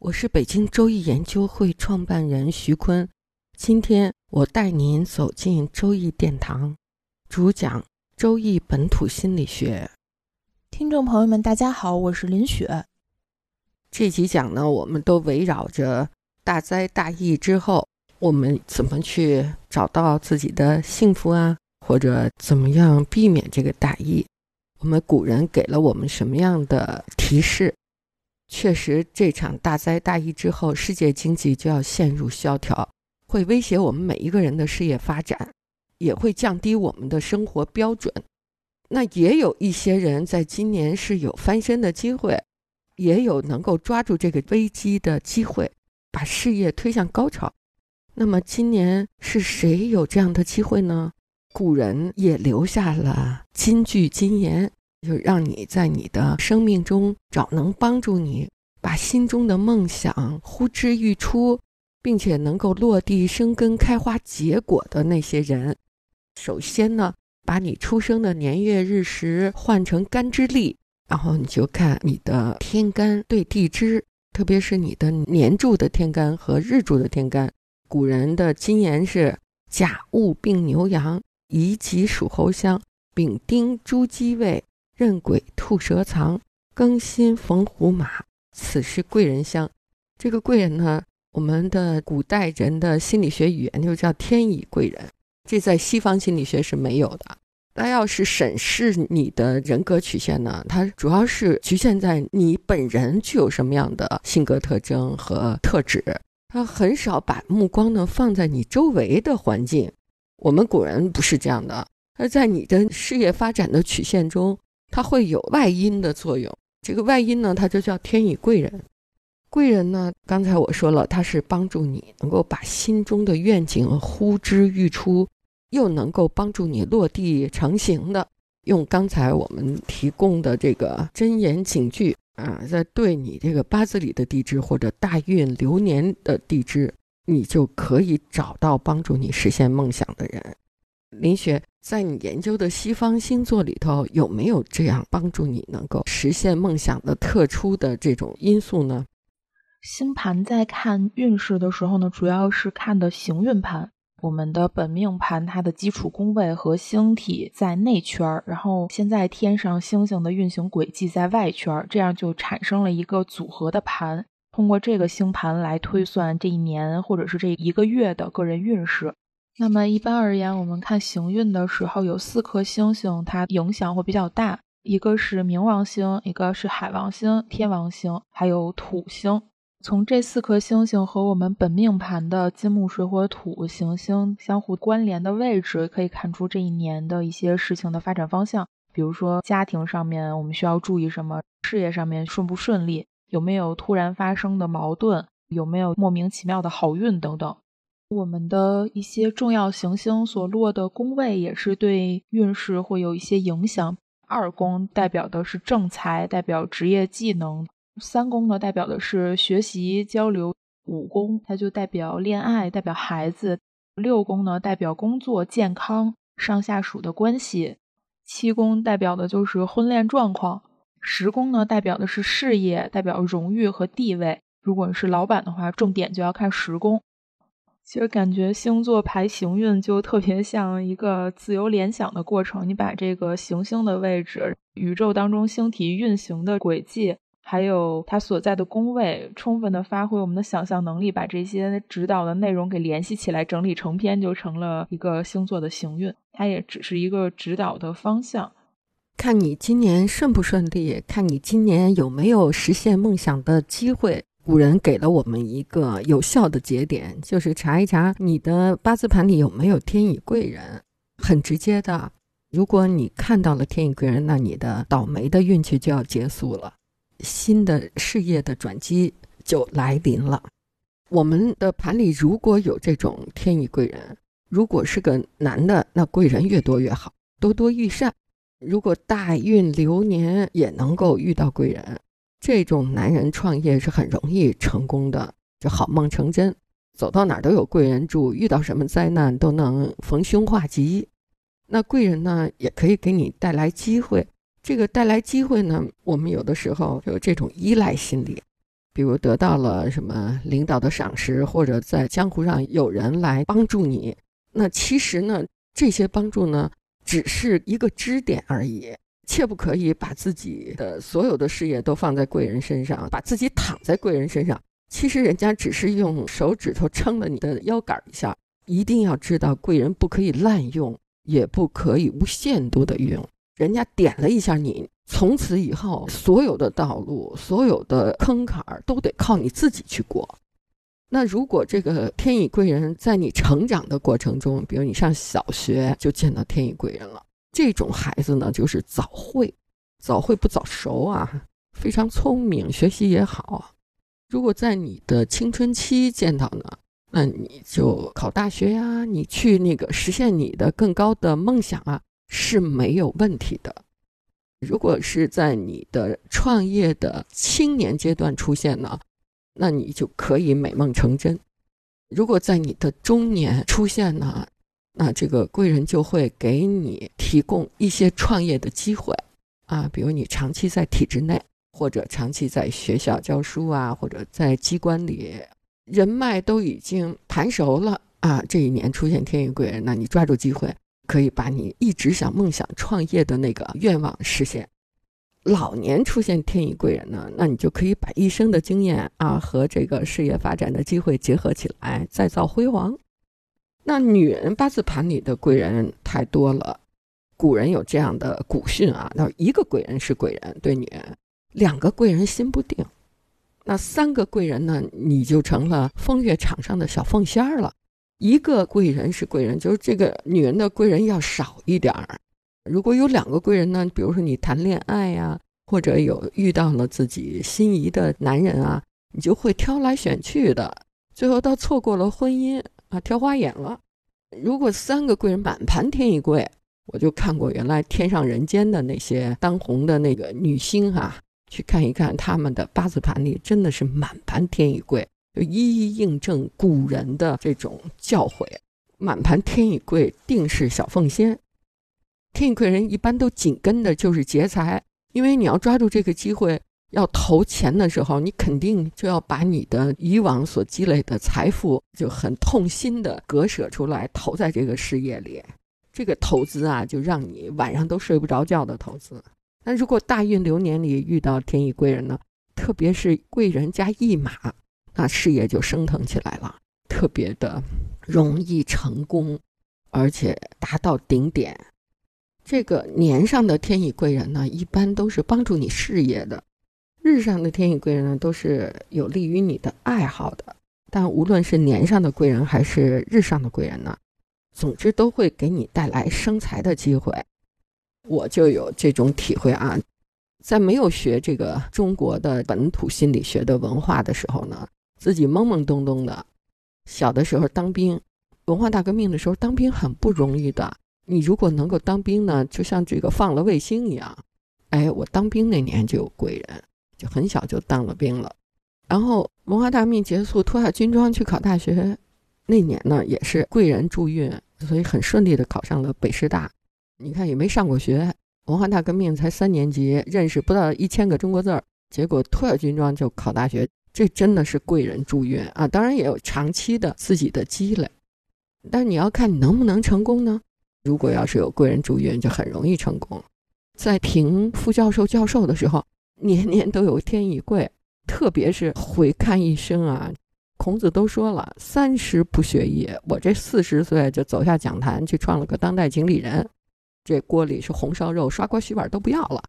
我是北京周易研究会创办人徐坤，今天我带您走进周易殿堂，主讲周易本土心理学。听众朋友们，大家好，我是林雪。这几讲呢，我们都围绕着大灾大疫之后，我们怎么去找到自己的幸福啊，或者怎么样避免这个大疫？我们古人给了我们什么样的提示？确实，这场大灾大疫之后，世界经济就要陷入萧条，会威胁我们每一个人的事业发展，也会降低我们的生活标准。那也有一些人在今年是有翻身的机会，也有能够抓住这个危机的机会，把事业推向高潮。那么今年是谁有这样的机会呢？古人也留下了金句金言。就让你在你的生命中找能帮助你把心中的梦想呼之欲出，并且能够落地生根、开花结果的那些人。首先呢，把你出生的年月日时换成干支历，然后你就看你的天干对地支，特别是你的年柱的天干和日柱的天干。古人的金言是：甲戊并牛羊，乙己属猴相，丙丁猪鸡位。壬癸兔蛇藏，庚辛逢虎马，此是贵人相。这个贵人呢，我们的古代人的心理学语言就叫天乙贵人，这在西方心理学是没有的。那要是审视你的人格曲线呢，它主要是局限在你本人具有什么样的性格特征和特质，它很少把目光呢放在你周围的环境。我们古人不是这样的，而在你的事业发展的曲线中。它会有外因的作用，这个外因呢，它就叫天乙贵人。贵人呢，刚才我说了，它是帮助你能够把心中的愿景呼之欲出，又能够帮助你落地成型的。用刚才我们提供的这个真言警句啊，在对你这个八字里的地支或者大运流年的地支，你就可以找到帮助你实现梦想的人。林雪，在你研究的西方星座里头，有没有这样帮助你能够实现梦想的特殊的这种因素呢？星盘在看运势的时候呢，主要是看的行运盘。我们的本命盘，它的基础宫位和星体在内圈然后现在天上星星的运行轨迹在外圈这样就产生了一个组合的盘。通过这个星盘来推算这一年或者是这一个月的个人运势。那么一般而言，我们看行运的时候，有四颗星星，它影响会比较大。一个是冥王星，一个是海王星、天王星，还有土星。从这四颗星星和我们本命盘的金木水火土行星相互关联的位置，可以看出这一年的一些事情的发展方向。比如说家庭上面，我们需要注意什么？事业上面顺不顺利？有没有突然发生的矛盾？有没有莫名其妙的好运等等？我们的一些重要行星所落的宫位也是对运势会有一些影响。二宫代表的是正财，代表职业技能；三宫呢代表的是学习交流；五宫它就代表恋爱，代表孩子；六宫呢代表工作、健康、上下属的关系；七宫代表的就是婚恋状况；十宫呢代表的是事业，代表荣誉和地位。如果你是老板的话，重点就要看十宫。其实感觉星座排行运就特别像一个自由联想的过程。你把这个行星的位置、宇宙当中星体运行的轨迹，还有它所在的宫位，充分的发挥我们的想象能力，把这些指导的内容给联系起来，整理成篇，就成了一个星座的行运。它也只是一个指导的方向。看你今年顺不顺利，看你今年有没有实现梦想的机会。古人给了我们一个有效的节点，就是查一查你的八字盘里有没有天乙贵人，很直接的。如果你看到了天乙贵人，那你的倒霉的运气就要结束了，新的事业的转机就来临了。我们的盘里如果有这种天乙贵人，如果是个男的，那贵人越多越好，多多益善。如果大运流年也能够遇到贵人。这种男人创业是很容易成功的，就好梦成真，走到哪儿都有贵人助，遇到什么灾难都能逢凶化吉。那贵人呢，也可以给你带来机会。这个带来机会呢，我们有的时候有这种依赖心理，比如得到了什么领导的赏识，或者在江湖上有人来帮助你。那其实呢，这些帮助呢，只是一个支点而已。切不可以把自己的所有的事业都放在贵人身上，把自己躺在贵人身上。其实人家只是用手指头撑了你的腰杆一下。一定要知道，贵人不可以滥用，也不可以无限度的用。人家点了一下你，从此以后，所有的道路、所有的坑坎儿都得靠你自己去过。那如果这个天乙贵人在你成长的过程中，比如你上小学就见到天乙贵人了。这种孩子呢，就是早会，早会不早熟啊，非常聪明，学习也好。如果在你的青春期见到呢，那你就考大学呀，你去那个实现你的更高的梦想啊，是没有问题的。如果是在你的创业的青年阶段出现呢，那你就可以美梦成真。如果在你的中年出现呢？那这个贵人就会给你提供一些创业的机会啊，比如你长期在体制内，或者长期在学校教书啊，或者在机关里，人脉都已经盘熟了啊。这一年出现天宇贵人，那你抓住机会，可以把你一直想梦想创业的那个愿望实现。老年出现天宇贵人呢，那你就可以把一生的经验啊和这个事业发展的机会结合起来，再造辉煌。那女人八字盘里的贵人太多了，古人有这样的古训啊，那一个贵人是贵人对女人，两个贵人心不定，那三个贵人呢，你就成了风月场上的小凤仙儿了。一个贵人是贵人，就是这个女人的贵人要少一点儿。如果有两个贵人呢，比如说你谈恋爱呀，或者有遇到了自己心仪的男人啊，你就会挑来选去的，最后到错过了婚姻。啊，挑花眼了。如果三个贵人满盘天一贵，我就看过原来天上人间的那些当红的那个女星哈，去看一看他们的八字盘里真的是满盘天一贵，就一一印证古人的这种教诲。满盘天一贵定是小凤仙，天一贵人一般都紧跟的就是劫财，因为你要抓住这个机会。要投钱的时候，你肯定就要把你的以往所积累的财富就很痛心的割舍出来，投在这个事业里。这个投资啊，就让你晚上都睡不着觉的投资。那如果大运流年里遇到天意贵人呢，特别是贵人加一马，那事业就升腾起来了，特别的容易成功，而且达到顶点。这个年上的天意贵人呢，一般都是帮助你事业的。日上的天乙贵人呢，都是有利于你的爱好的。但无论是年上的贵人还是日上的贵人呢，总之都会给你带来生财的机会。我就有这种体会啊，在没有学这个中国的本土心理学的文化的时候呢，自己懵懵懂懂的。小的时候当兵，文化大革命的时候当兵很不容易的。你如果能够当兵呢，就像这个放了卫星一样。哎，我当兵那年就有贵人。就很小就当了兵了，然后文化大革命结束，脱下军装去考大学，那年呢也是贵人助运，所以很顺利的考上了北师大。你看也没上过学，文化大革命才三年级，认识不到一千个中国字儿，结果脱下军装就考大学，这真的是贵人助运啊！当然也有长期的自己的积累，但你要看你能不能成功呢？如果要是有贵人助运，就很容易成功。在评副教授、教授的时候。年年都有天乙贵，特别是回看一生啊。孔子都说了，三十不学艺，我这四十岁就走下讲坛去创了个当代经理人，这锅里是红烧肉，刷锅洗碗都不要了，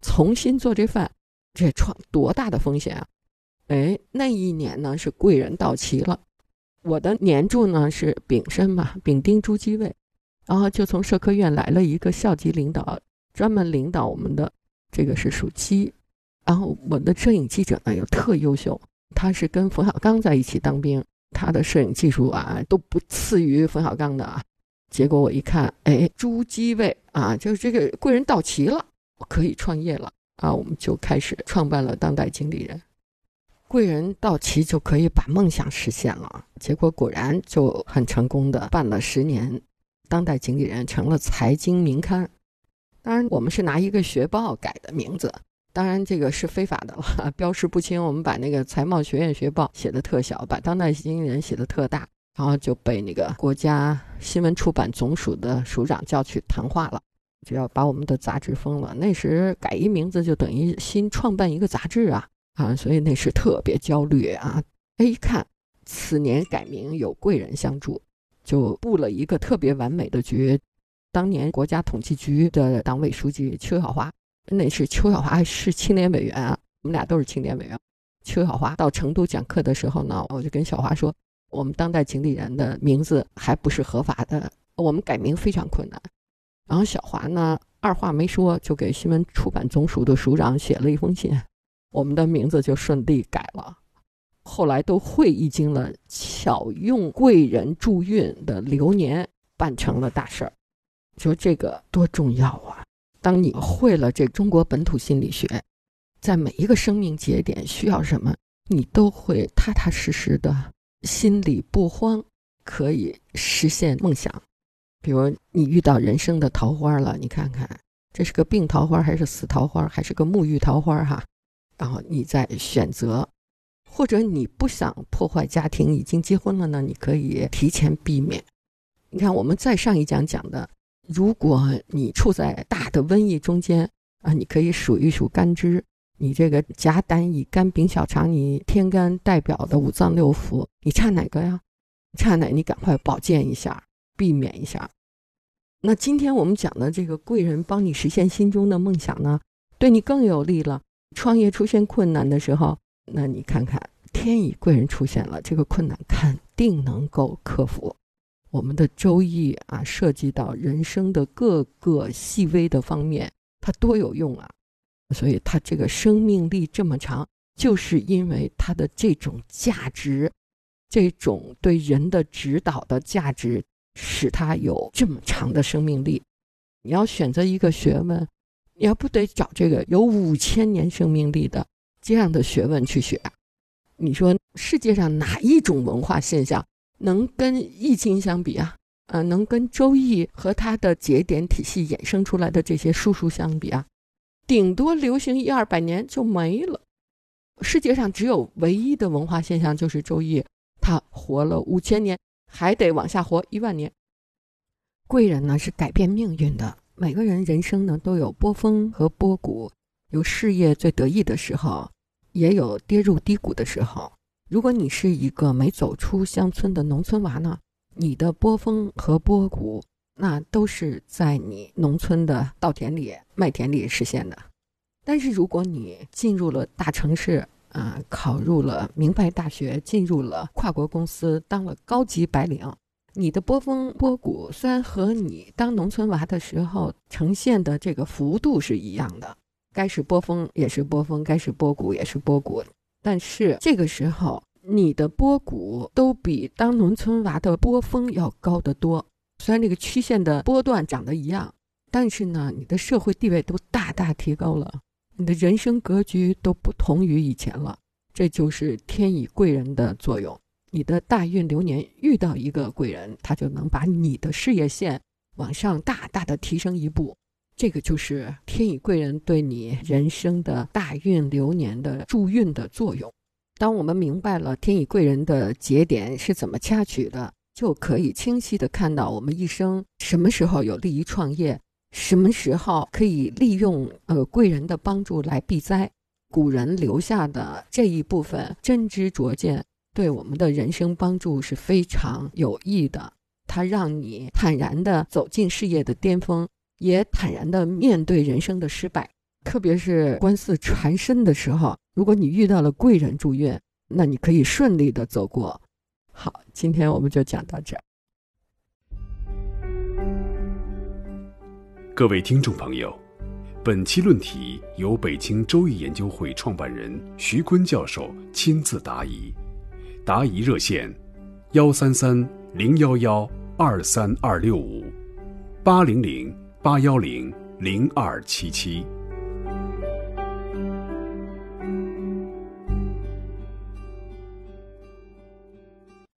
重新做这饭，这创多大的风险啊！哎，那一年呢是贵人到齐了，我的年柱呢是丙申嘛，丙丁朱鸡位，然后就从社科院来了一个校级领导，专门领导我们的，这个是属鸡，然后我的摄影记者呢又特优秀。他是跟冯小刚在一起当兵，他的摄影技术啊都不次于冯小刚的啊。结果我一看，哎，朱基位啊，就是这个贵人到齐了，我可以创业了啊！我们就开始创办了当代经理人。贵人到齐就可以把梦想实现了，结果果然就很成功的办了十年，当代经理人成了财经名刊。当然，我们是拿一个学报改的名字。当然，这个是非法的了，标识不清。我们把那个财贸学院学报写的特小，把当代经理人写的特大，然后就被那个国家新闻出版总署的署长叫去谈话了，就要把我们的杂志封了。那时改一名字就等于新创办一个杂志啊啊，所以那时特别焦虑啊。哎，一看此年改名有贵人相助，就布了一个特别完美的局。当年国家统计局的党委书记邱小华。那是邱小华是青年委员啊，我们俩都是青年委员。邱小华到成都讲课的时候呢，我就跟小华说，我们当代经理人的名字还不是合法的，我们改名非常困难。然后小华呢，二话没说就给新闻出版总署的署长写了一封信，我们的名字就顺利改了。后来都会意经了，巧用贵人助运的流年办成了大事儿，说这个多重要啊！当你会了这中国本土心理学，在每一个生命节点需要什么，你都会踏踏实实的，心里不慌，可以实现梦想。比如你遇到人生的桃花了，你看看这是个病桃花还是死桃花，还是个沐浴桃花哈？然后你再选择，或者你不想破坏家庭，已经结婚了呢，你可以提前避免。你看我们在上一讲讲的。如果你处在大的瘟疫中间啊，你可以数一数干支，你这个甲胆乙肝丙小肠，你天干代表的五脏六腑，你差哪个呀？差哪？你赶快保健一下，避免一下。那今天我们讲的这个贵人帮你实现心中的梦想呢，对你更有利了。创业出现困难的时候，那你看看天乙贵人出现了，这个困难肯定能够克服。我们的周易啊，涉及到人生的各个细微的方面，它多有用啊！所以它这个生命力这么长，就是因为它的这种价值，这种对人的指导的价值，使它有这么长的生命力。你要选择一个学问，你要不得找这个有五千年生命力的这样的学问去学？你说世界上哪一种文化现象？能跟易经相比啊？呃，能跟周易和它的节点体系衍生出来的这些书书相比啊？顶多流行一二百年就没了。世界上只有唯一的文化现象就是周易，它活了五千年，还得往下活一万年。贵人呢是改变命运的，每个人人生呢都有波峰和波谷，有事业最得意的时候，也有跌入低谷的时候。如果你是一个没走出乡村的农村娃呢，你的波峰和波谷那都是在你农村的稻田里、麦田里实现的。但是如果你进入了大城市，啊，考入了名牌大学，进入了跨国公司，当了高级白领，你的波峰波谷虽然和你当农村娃的时候呈现的这个幅度是一样的，该是波峰也是波峰，该是波谷也是波谷。但是这个时候，你的波谷都比当农村娃的波峰要高得多。虽然这个曲线的波段长得一样，但是呢，你的社会地位都大大提高了，你的人生格局都不同于以前了。这就是天乙贵人的作用。你的大运流年遇到一个贵人，他就能把你的事业线往上大大的提升一步。这个就是天乙贵人对你人生的大运流年的助运的作用。当我们明白了天乙贵人的节点是怎么掐取的，就可以清晰的看到我们一生什么时候有利于创业，什么时候可以利用呃贵人的帮助来避灾。古人留下的这一部分真知灼见，对我们的人生帮助是非常有益的。它让你坦然地走进事业的巅峰，也坦然的面对人生的失败。特别是官司缠身的时候，如果你遇到了贵人助运，那你可以顺利的走过。好，今天我们就讲到这儿。各位听众朋友，本期论题由北京周易研究会创办人徐坤教授亲自答疑，答疑热线：幺三三零幺幺二三二六五八零零八幺零零二七七。